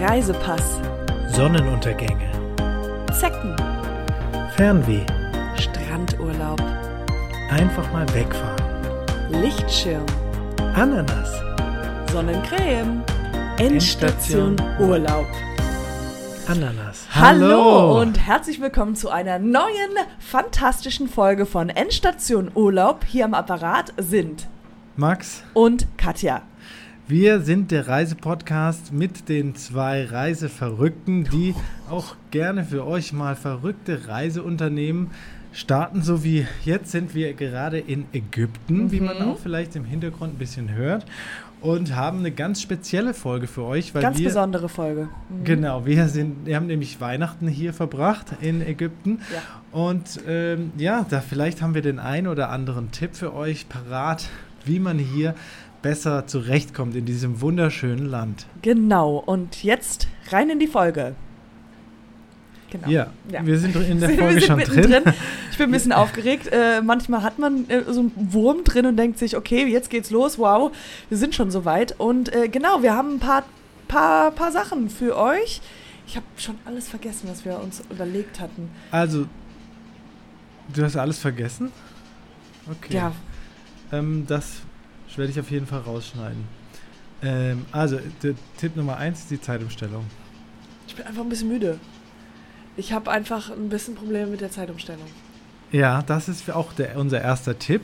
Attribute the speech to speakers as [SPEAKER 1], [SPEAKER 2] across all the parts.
[SPEAKER 1] Reisepass,
[SPEAKER 2] Sonnenuntergänge,
[SPEAKER 1] Zecken,
[SPEAKER 2] Fernweh,
[SPEAKER 1] Strandurlaub,
[SPEAKER 2] einfach mal wegfahren,
[SPEAKER 1] Lichtschirm,
[SPEAKER 2] Ananas,
[SPEAKER 1] Sonnencreme, Endstation Urlaub.
[SPEAKER 2] Ananas.
[SPEAKER 1] Hallo. und herzlich willkommen zu einer neuen fantastischen Folge von Endstation Urlaub. Hier am Apparat sind
[SPEAKER 2] Max,
[SPEAKER 1] und Katja.
[SPEAKER 2] Wir sind der Reisepodcast mit den zwei Reiseverrückten, die auch gerne für euch mal verrückte Reiseunternehmen starten, so wie jetzt sind wir gerade in Ägypten, wie man
[SPEAKER 1] Mhm.
[SPEAKER 2] auch vielleicht im Hintergrund ein bisschen hört und haben eine ganz spezielle Folge für euch, weil
[SPEAKER 1] Ganz
[SPEAKER 2] wir
[SPEAKER 1] besondere Folge. Mhm.
[SPEAKER 2] Genau, wir, sind, wir haben nämlich Weihnachten hier verbracht in Ägypten.
[SPEAKER 1] Ja.
[SPEAKER 2] Und ähm, ja, da vielleicht haben wir den einen oder anderen Tipp für euch parat, wie man hier besser zurechtkommt in diesem wunderschönen Land.
[SPEAKER 1] Genau, und jetzt rein in die Folge. Genau.
[SPEAKER 2] Ja,
[SPEAKER 1] Ja.
[SPEAKER 2] wir sind in der Folge schon drin.
[SPEAKER 1] mittendrin. Ich bin ein bisschen aufgeregt. Äh, manchmal hat man äh, so einen Wurm drin und denkt sich, okay, jetzt geht's los. Wow, wir sind schon soweit. Und äh, genau, wir haben ein paar, paar, paar Sachen für euch. Ich habe schon alles vergessen, was wir uns überlegt hatten.
[SPEAKER 2] Also, du hast alles vergessen? Okay.
[SPEAKER 1] Ja,
[SPEAKER 2] Ähm, das werde ich auf jeden Fall rausschneiden. Ähm, also, der Tipp Nummer eins ist die Zeitumstellung.
[SPEAKER 1] ich bin einfach ein bisschen müde. Ich habe einfach ein bisschen Probleme mit der Zeitumstellung.
[SPEAKER 2] Ja, das ist auch der, unser erster Tipp,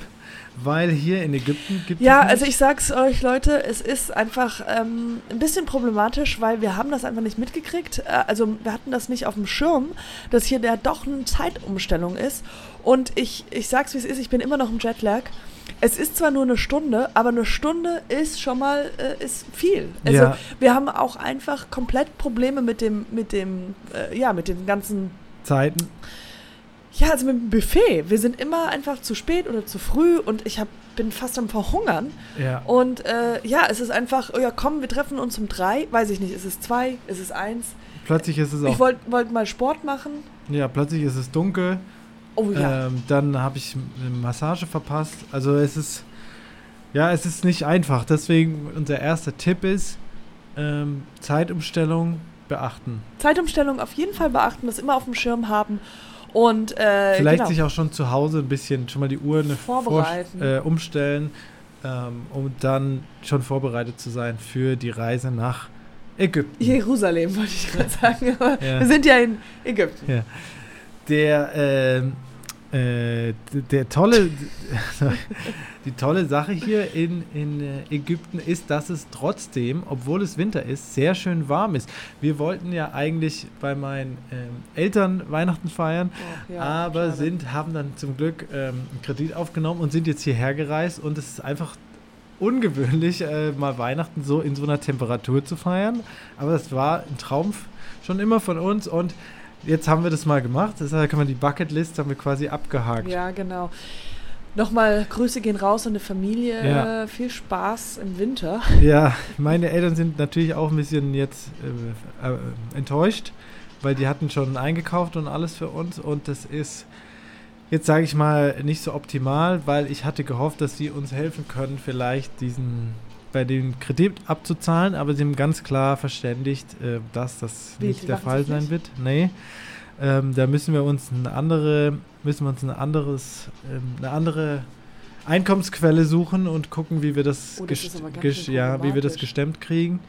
[SPEAKER 2] weil hier in Ägypten gibt
[SPEAKER 1] Ja,
[SPEAKER 2] es.
[SPEAKER 1] also
[SPEAKER 2] nicht-
[SPEAKER 1] ich sag's euch, Leute, es ist einfach ähm, ein bisschen problematisch, weil wir haben das einfach nicht mitgekriegt. Äh, also wir hatten das nicht auf dem Schirm, dass hier der doch eine Zeitumstellung ist. Und ich, ich sag's wie es ist, ich bin immer noch im Jetlag. Es ist zwar nur eine Stunde, aber eine Stunde ist schon mal äh, ist viel. Also
[SPEAKER 2] Ja.
[SPEAKER 1] wir haben auch einfach komplett Probleme mit dem, mit dem, äh, ja, mit den ganzen
[SPEAKER 2] Zeiten.
[SPEAKER 1] ja, also mit dem Buffet. Wir sind immer einfach zu spät oder zu früh und ich hab, bin fast am Verhungern.
[SPEAKER 2] Ja.
[SPEAKER 1] Und äh, ja, es ist einfach, oh ja komm, wir treffen uns um drei, weiß ich nicht, ist es zwei, ist es eins.
[SPEAKER 2] Plötzlich ist es
[SPEAKER 1] Ich
[SPEAKER 2] auch.
[SPEAKER 1] wollte wollt mal Sport machen.
[SPEAKER 2] Ja, plötzlich ist es dunkel.
[SPEAKER 1] Oh ja.
[SPEAKER 2] Ähm, dann habe ich eine Massage verpasst. Also es ist. Ja, es ist nicht einfach. Deswegen unser erster Tipp ist, ähm, Zeitumstellung beachten.
[SPEAKER 1] Zeitumstellung auf jeden Fall beachten, das immer auf dem Schirm haben. Und äh,
[SPEAKER 2] Vielleicht
[SPEAKER 1] genau.
[SPEAKER 2] sich auch schon zu Hause ein bisschen schon mal die Uhr eine
[SPEAKER 1] Vorbereiten.
[SPEAKER 2] Vor, äh, umstellen, ähm, um dann schon vorbereitet zu sein für die Reise nach Ägypten.
[SPEAKER 1] Jerusalem wollte ich gerade sagen, aber
[SPEAKER 2] Ja.
[SPEAKER 1] wir sind ja in Ägypten.
[SPEAKER 2] Ja. Der, ähm, äh, der tolle, die tolle Sache hier in, in äh, Ägypten ist, dass es trotzdem, obwohl es Winter ist, sehr schön warm ist. Wir wollten ja eigentlich bei meinen ähm, Eltern Weihnachten feiern,
[SPEAKER 1] Oh, ja,
[SPEAKER 2] aber
[SPEAKER 1] schade.
[SPEAKER 2] sind, haben dann zum Glück ähm, einen Kredit aufgenommen und sind jetzt hierher gereist und es ist einfach ungewöhnlich, äh, mal Weihnachten so in so einer Temperatur zu feiern. Aber es war ein Traum schon immer von uns und jetzt haben wir das mal gemacht. Das kann man die Bucketlist haben wir quasi abgehakt.
[SPEAKER 1] Ja, genau. Nochmal Grüße gehen raus an die Familie.
[SPEAKER 2] Ja.
[SPEAKER 1] Viel Spaß im Winter.
[SPEAKER 2] Ja, meine Eltern sind natürlich auch ein bisschen jetzt äh, äh, enttäuscht, weil die hatten schon eingekauft und alles für uns und das ist jetzt sage ich mal nicht so optimal, weil ich hatte gehofft, dass sie uns helfen können, vielleicht diesen bei dem Kredit abzuzahlen, aber sie haben ganz klar verständigt, äh, dass das
[SPEAKER 1] Wie,
[SPEAKER 2] nicht der Fall sein
[SPEAKER 1] nicht?
[SPEAKER 2] wird. Nee. Ähm, da müssen wir uns eine andere, müssen wir uns ein anderes, ähm, eine andere Einkommensquelle suchen und gucken, wie wir das,
[SPEAKER 1] Oh, das
[SPEAKER 2] ja, wie wir das gestemmt kriegen.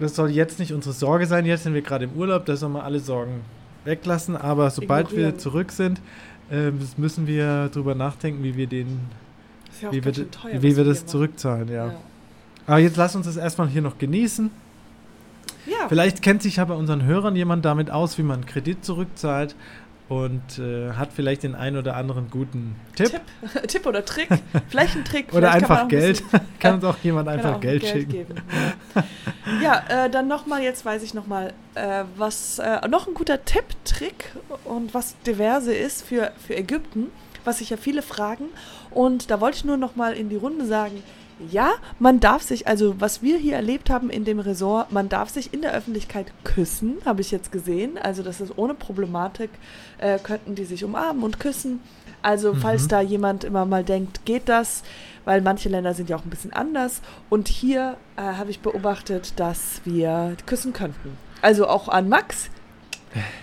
[SPEAKER 2] Das soll jetzt nicht unsere Sorge sein. Jetzt sind wir gerade im Urlaub, da sollen wir alle Sorgen weglassen. Aber sobald wir zurück sind, das müssen wir drüber nachdenken, wie wir den,
[SPEAKER 1] ja
[SPEAKER 2] wie wir,
[SPEAKER 1] teuer,
[SPEAKER 2] wie wir das
[SPEAKER 1] machen.
[SPEAKER 2] zurückzahlen. Ja. Aber jetzt lass uns das erstmal hier noch genießen.
[SPEAKER 1] Ja.
[SPEAKER 2] Vielleicht kennt sich ja bei unseren Hörern jemand damit aus, wie man Kredit zurückzahlt und äh, hat vielleicht den einen oder anderen guten Tipp.
[SPEAKER 1] Tipp. Tipp oder Trick. Vielleicht ein Trick.
[SPEAKER 2] Oder
[SPEAKER 1] vielleicht kann
[SPEAKER 2] einfach
[SPEAKER 1] auch ein
[SPEAKER 2] Geld.
[SPEAKER 1] bisschen-
[SPEAKER 2] Kann uns auch jemand einfach
[SPEAKER 1] auch
[SPEAKER 2] Geld, schicken.
[SPEAKER 1] Geben. Ja, ja äh, dann nochmal, jetzt weiß ich nochmal, äh, was äh, noch ein guter Tipp, Trick und was diverse ist für, für Ägypten, was sich ja viele fragen. Und da wollte ich nur nochmal in die Runde sagen, ja, man darf sich, also was wir hier erlebt haben in dem Resort, man darf sich in der Öffentlichkeit küssen, habe ich jetzt gesehen. Also das ist ohne Problematik, äh, könnten die sich umarmen und küssen. Also falls
[SPEAKER 2] Mhm.
[SPEAKER 1] da jemand immer mal denkt, geht das? weil manche Länder sind ja auch ein bisschen anders. Und hier äh, habe ich beobachtet, dass wir küssen könnten. Also auch an Max.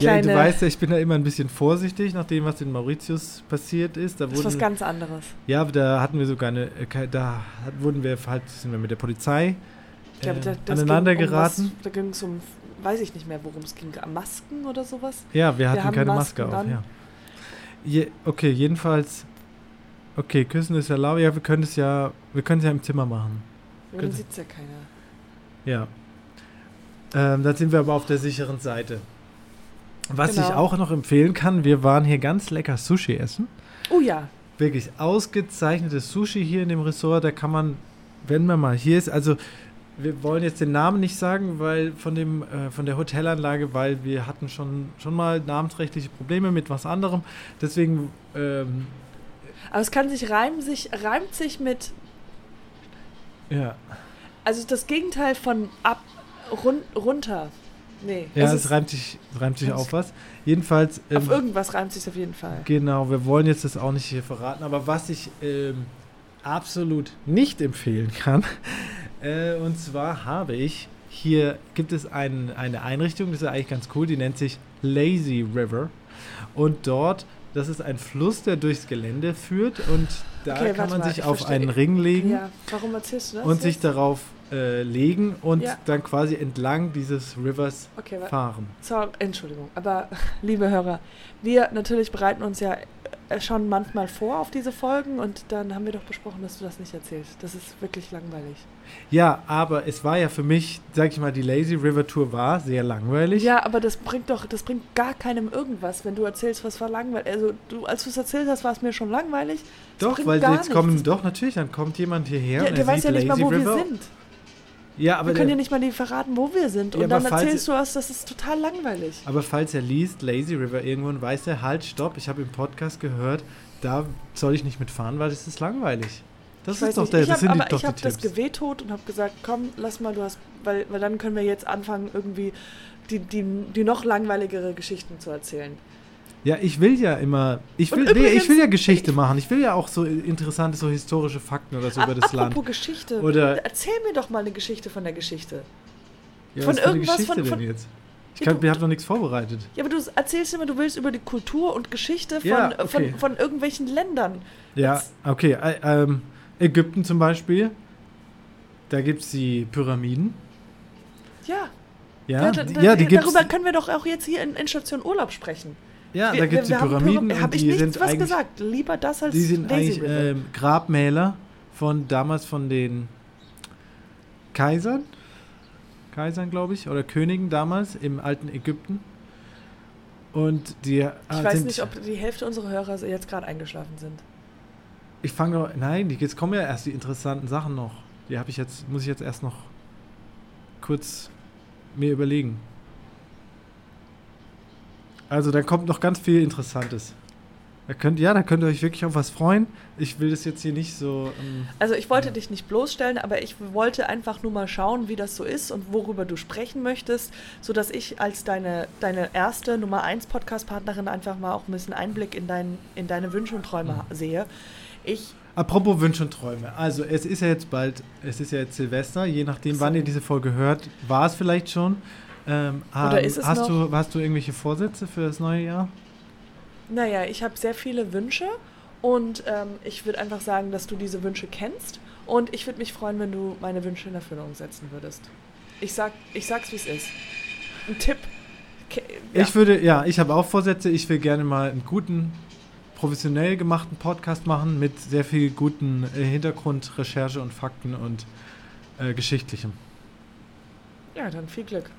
[SPEAKER 2] Ja, du
[SPEAKER 1] Kleine-
[SPEAKER 2] weißt ja, ich bin da immer ein bisschen vorsichtig nach dem, was in Mauritius passiert ist. Da
[SPEAKER 1] Das ist was
[SPEAKER 2] wurden,
[SPEAKER 1] ganz anderes.
[SPEAKER 2] ja, da hatten wir sogar eine, äh, da wurden wir halt, sind wir mit der Polizei
[SPEAKER 1] Ich glaube,
[SPEAKER 2] äh,
[SPEAKER 1] da, das
[SPEAKER 2] aneinander
[SPEAKER 1] ging um
[SPEAKER 2] geraten.
[SPEAKER 1] Was, da ging es um, weiß ich nicht mehr, worum es ging. Masken oder sowas?
[SPEAKER 2] Ja, wir hatten
[SPEAKER 1] haben
[SPEAKER 2] keine
[SPEAKER 1] Masken
[SPEAKER 2] Maske auf, ja. Je, okay, jedenfalls, okay, küssen ist erlaubt. Ja, wir können es ja, wir können es ja im Zimmer machen.
[SPEAKER 1] Ja, dann sieht es ja keiner.
[SPEAKER 2] Ja. Ähm, dann sind wir aber auf der sicheren Seite. Was ich
[SPEAKER 1] Genau.
[SPEAKER 2] auch noch empfehlen kann, wir waren hier ganz lecker Sushi essen.
[SPEAKER 1] Oh ja,
[SPEAKER 2] Wirklich ausgezeichnetes Sushi hier in dem Ressort. Da kann man, wenn man mal hier ist, also wir wollen jetzt den Namen nicht sagen, weil von dem äh, von der Hotelanlage, weil wir hatten schon schon mal namensrechtliche Probleme mit was anderem. Deswegen ähm,
[SPEAKER 1] aber es kann sich reimen, sich reimt sich mit,
[SPEAKER 2] ja,
[SPEAKER 1] also das Gegenteil von ab, run, runter. Nee,
[SPEAKER 2] ja,
[SPEAKER 1] es
[SPEAKER 2] es reimt sich reimt sich auf was. Jedenfalls
[SPEAKER 1] auf
[SPEAKER 2] ähm,
[SPEAKER 1] irgendwas reimt sich auf jeden Fall.
[SPEAKER 2] Genau, wir wollen jetzt das auch nicht hier verraten, aber was ich ähm, absolut nicht empfehlen kann, äh, und zwar habe ich, hier gibt es ein, eine Einrichtung, das ist eigentlich ganz cool, die nennt sich Lazy River. Und dort, das ist ein Fluss, der durchs Gelände führt und da
[SPEAKER 1] Okay,
[SPEAKER 2] kann man
[SPEAKER 1] mal,
[SPEAKER 2] sich
[SPEAKER 1] ich
[SPEAKER 2] auf einen Ring legen
[SPEAKER 1] Ja,
[SPEAKER 2] und sich
[SPEAKER 1] jetzt?
[SPEAKER 2] darauf äh, legen und
[SPEAKER 1] Ja.
[SPEAKER 2] dann quasi entlang dieses Rivers
[SPEAKER 1] Okay,
[SPEAKER 2] fahren.
[SPEAKER 1] so, Entschuldigung, aber liebe Hörer, wir natürlich bereiten uns ja äh, schon manchmal vor auf diese Folgen und dann haben wir doch besprochen, dass du das nicht erzählst. Das ist wirklich langweilig.
[SPEAKER 2] Ja, aber es war ja für mich, sag ich mal, die Lazy River Tour war sehr langweilig.
[SPEAKER 1] Ja, aber das bringt doch, das bringt gar keinem irgendwas, wenn du erzählst, was war langweilig. Also du, als du es erzählt hast, war es mir schon langweilig. Das
[SPEAKER 2] Doch, weil jetzt kommen,
[SPEAKER 1] nichts.
[SPEAKER 2] doch, natürlich, dann kommt jemand hierher
[SPEAKER 1] Ja,
[SPEAKER 2] und
[SPEAKER 1] der
[SPEAKER 2] er
[SPEAKER 1] weiß ja nicht mal, wo
[SPEAKER 2] River.
[SPEAKER 1] wir sind.
[SPEAKER 2] Ja, aber,
[SPEAKER 1] wir können ja nicht mal die verraten, wo wir sind.
[SPEAKER 2] Ja,
[SPEAKER 1] Und dann erzählst du was, das ist total langweilig.
[SPEAKER 2] aber falls er liest, Lazy River irgendwo und weiß er, halt, stopp, ich habe im Podcast gehört, da soll ich nicht mitfahren, weil das ist langweilig. Das
[SPEAKER 1] Ich
[SPEAKER 2] ist doch
[SPEAKER 1] nicht,
[SPEAKER 2] der,
[SPEAKER 1] ich
[SPEAKER 2] das
[SPEAKER 1] hab,
[SPEAKER 2] sind die,
[SPEAKER 1] aber
[SPEAKER 2] doch
[SPEAKER 1] ich habe
[SPEAKER 2] die
[SPEAKER 1] das
[SPEAKER 2] Tipps.
[SPEAKER 1] gewehttot und habe gesagt, komm, lass mal, du hast, weil, weil dann können wir jetzt anfangen, irgendwie die, die, die noch langweiligere Geschichten zu erzählen.
[SPEAKER 2] Ja, ich will ja immer, ich will, nee, ich will ja
[SPEAKER 1] übrigens-
[SPEAKER 2] Geschichte machen. Ich will ja auch so interessante, so historische Fakten oder so
[SPEAKER 1] Ab-
[SPEAKER 2] über das
[SPEAKER 1] apropos
[SPEAKER 2] Land.
[SPEAKER 1] Geschichte,
[SPEAKER 2] Oder-
[SPEAKER 1] erzähl mir doch mal eine Geschichte von der Geschichte.
[SPEAKER 2] Ja,
[SPEAKER 1] von
[SPEAKER 2] was
[SPEAKER 1] irgendwas,
[SPEAKER 2] Geschichte
[SPEAKER 1] von-
[SPEAKER 2] denn
[SPEAKER 1] von-
[SPEAKER 2] jetzt? Ich,
[SPEAKER 1] Ja,
[SPEAKER 2] haben noch nichts vorbereitet.
[SPEAKER 1] Ja, aber du erzählst immer, du willst über die Kultur und Geschichte von,
[SPEAKER 2] Ja,
[SPEAKER 1] äh,
[SPEAKER 2] okay.
[SPEAKER 1] von, von irgendwelchen Ländern.
[SPEAKER 2] Ja, okay. Ä- ähm, Ägypten zum Beispiel. Da gibt es die Pyramiden.
[SPEAKER 1] Ja,
[SPEAKER 2] Ja,
[SPEAKER 1] ja, da,
[SPEAKER 2] die,
[SPEAKER 1] da,
[SPEAKER 2] ja, die gibt's.
[SPEAKER 1] darüber können wir doch auch jetzt hier in, in Station Urlaub sprechen.
[SPEAKER 2] Ja,
[SPEAKER 1] wir,
[SPEAKER 2] da gibt es die Pyramiden.
[SPEAKER 1] Pyram-
[SPEAKER 2] und
[SPEAKER 1] Hab ich nichts
[SPEAKER 2] sind
[SPEAKER 1] was
[SPEAKER 2] eigentlich,
[SPEAKER 1] gesagt. Lieber das als
[SPEAKER 2] Die sind
[SPEAKER 1] Lazy
[SPEAKER 2] eigentlich ähm, Grabmäler von damals von den Kaisern. Kaisern, glaube ich, oder Königen damals im alten Ägypten. Und die äh,
[SPEAKER 1] ich weiß nicht, ob die Hälfte unserer Hörer jetzt gerade eingeschlafen sind.
[SPEAKER 2] Ich fange doch. Nein, jetzt kommen ja erst die interessanten Sachen noch. Die habe ich jetzt, muss ich jetzt erst noch kurz mir überlegen. Also da kommt noch ganz viel Interessantes. Da könnt, ja, da könnt ihr euch wirklich auf was freuen. Ich will das jetzt hier nicht so. Ähm,
[SPEAKER 1] Also ich wollte dich nicht bloßstellen, aber ich wollte einfach nur mal schauen, wie das so ist und worüber du sprechen möchtest, sodass ich als deine, deine erste Nummer 1 Podcast-Partnerin einfach mal auch ein bisschen Einblick in, dein, in deine Wünsche und Träume
[SPEAKER 2] Mhm.
[SPEAKER 1] sehe. Ich,
[SPEAKER 2] Apropos Wünsche und Träume. Also es ist ja jetzt bald, es ist ja jetzt Silvester, je nachdem,
[SPEAKER 1] So.
[SPEAKER 2] wann ihr diese Folge hört, war es vielleicht schon. Ähm,
[SPEAKER 1] Oder
[SPEAKER 2] ähm,
[SPEAKER 1] ist es
[SPEAKER 2] hast,
[SPEAKER 1] noch?
[SPEAKER 2] Du, hast du irgendwelche Vorsätze für das neue Jahr?
[SPEAKER 1] naja, ich habe sehr viele Wünsche und ähm, ich würde einfach sagen, dass du diese Wünsche kennst und ich würde mich freuen, wenn du meine Wünsche in Erfüllung setzen würdest. Ich, sag, ich sag's, wie es ist. Ein Tipp. Ke- Ja.
[SPEAKER 2] Ich würde, ja, ich habe auch Vorsätze. Ich will gerne mal einen guten, professionell gemachten Podcast machen mit sehr viel guten äh, Hintergrund, Recherche und Fakten und äh, Geschichtlichem.
[SPEAKER 1] ja, dann viel Glück.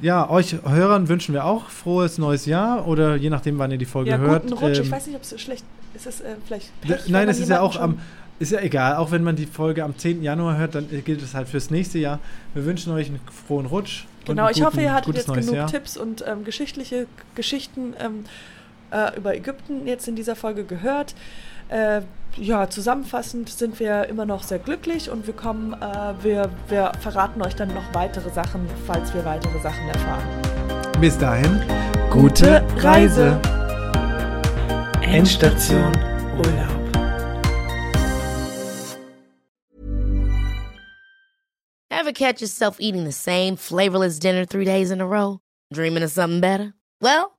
[SPEAKER 2] Ja, euch Hörern wünschen wir auch frohes neues Jahr oder je nachdem, wann ihr die Folge
[SPEAKER 1] Ja,
[SPEAKER 2] hört.
[SPEAKER 1] guten Rutsch.
[SPEAKER 2] ähm,
[SPEAKER 1] ich weiß nicht, ob es schlecht ist. Es äh, vielleicht Pech,
[SPEAKER 2] Nein, es ist ja auch am, ist ja egal, auch wenn man die Folge am 10. Januar hört, dann äh, gilt es halt fürs nächste Jahr. Wir wünschen euch einen frohen Rutsch.
[SPEAKER 1] Genau, ich hoffe,
[SPEAKER 2] guten-
[SPEAKER 1] ihr hattet jetzt genug
[SPEAKER 2] Jahr.
[SPEAKER 1] Tipps und ähm, geschichtliche Geschichten ähm, äh, über Ägypten jetzt in dieser Folge gehört. Äh, ja, zusammenfassend sind wir immer noch sehr glücklich und wir kommen, äh, wir, wir verraten euch dann noch weitere Sachen, falls wir weitere Sachen erfahren.
[SPEAKER 2] Bis dahin,
[SPEAKER 1] gute, gute Reise. Reise.
[SPEAKER 2] Endstation
[SPEAKER 1] Urlaub.
[SPEAKER 3] Ever catch yourself eating the same flavorless dinner three days in a row? Dreaming of something better? Well,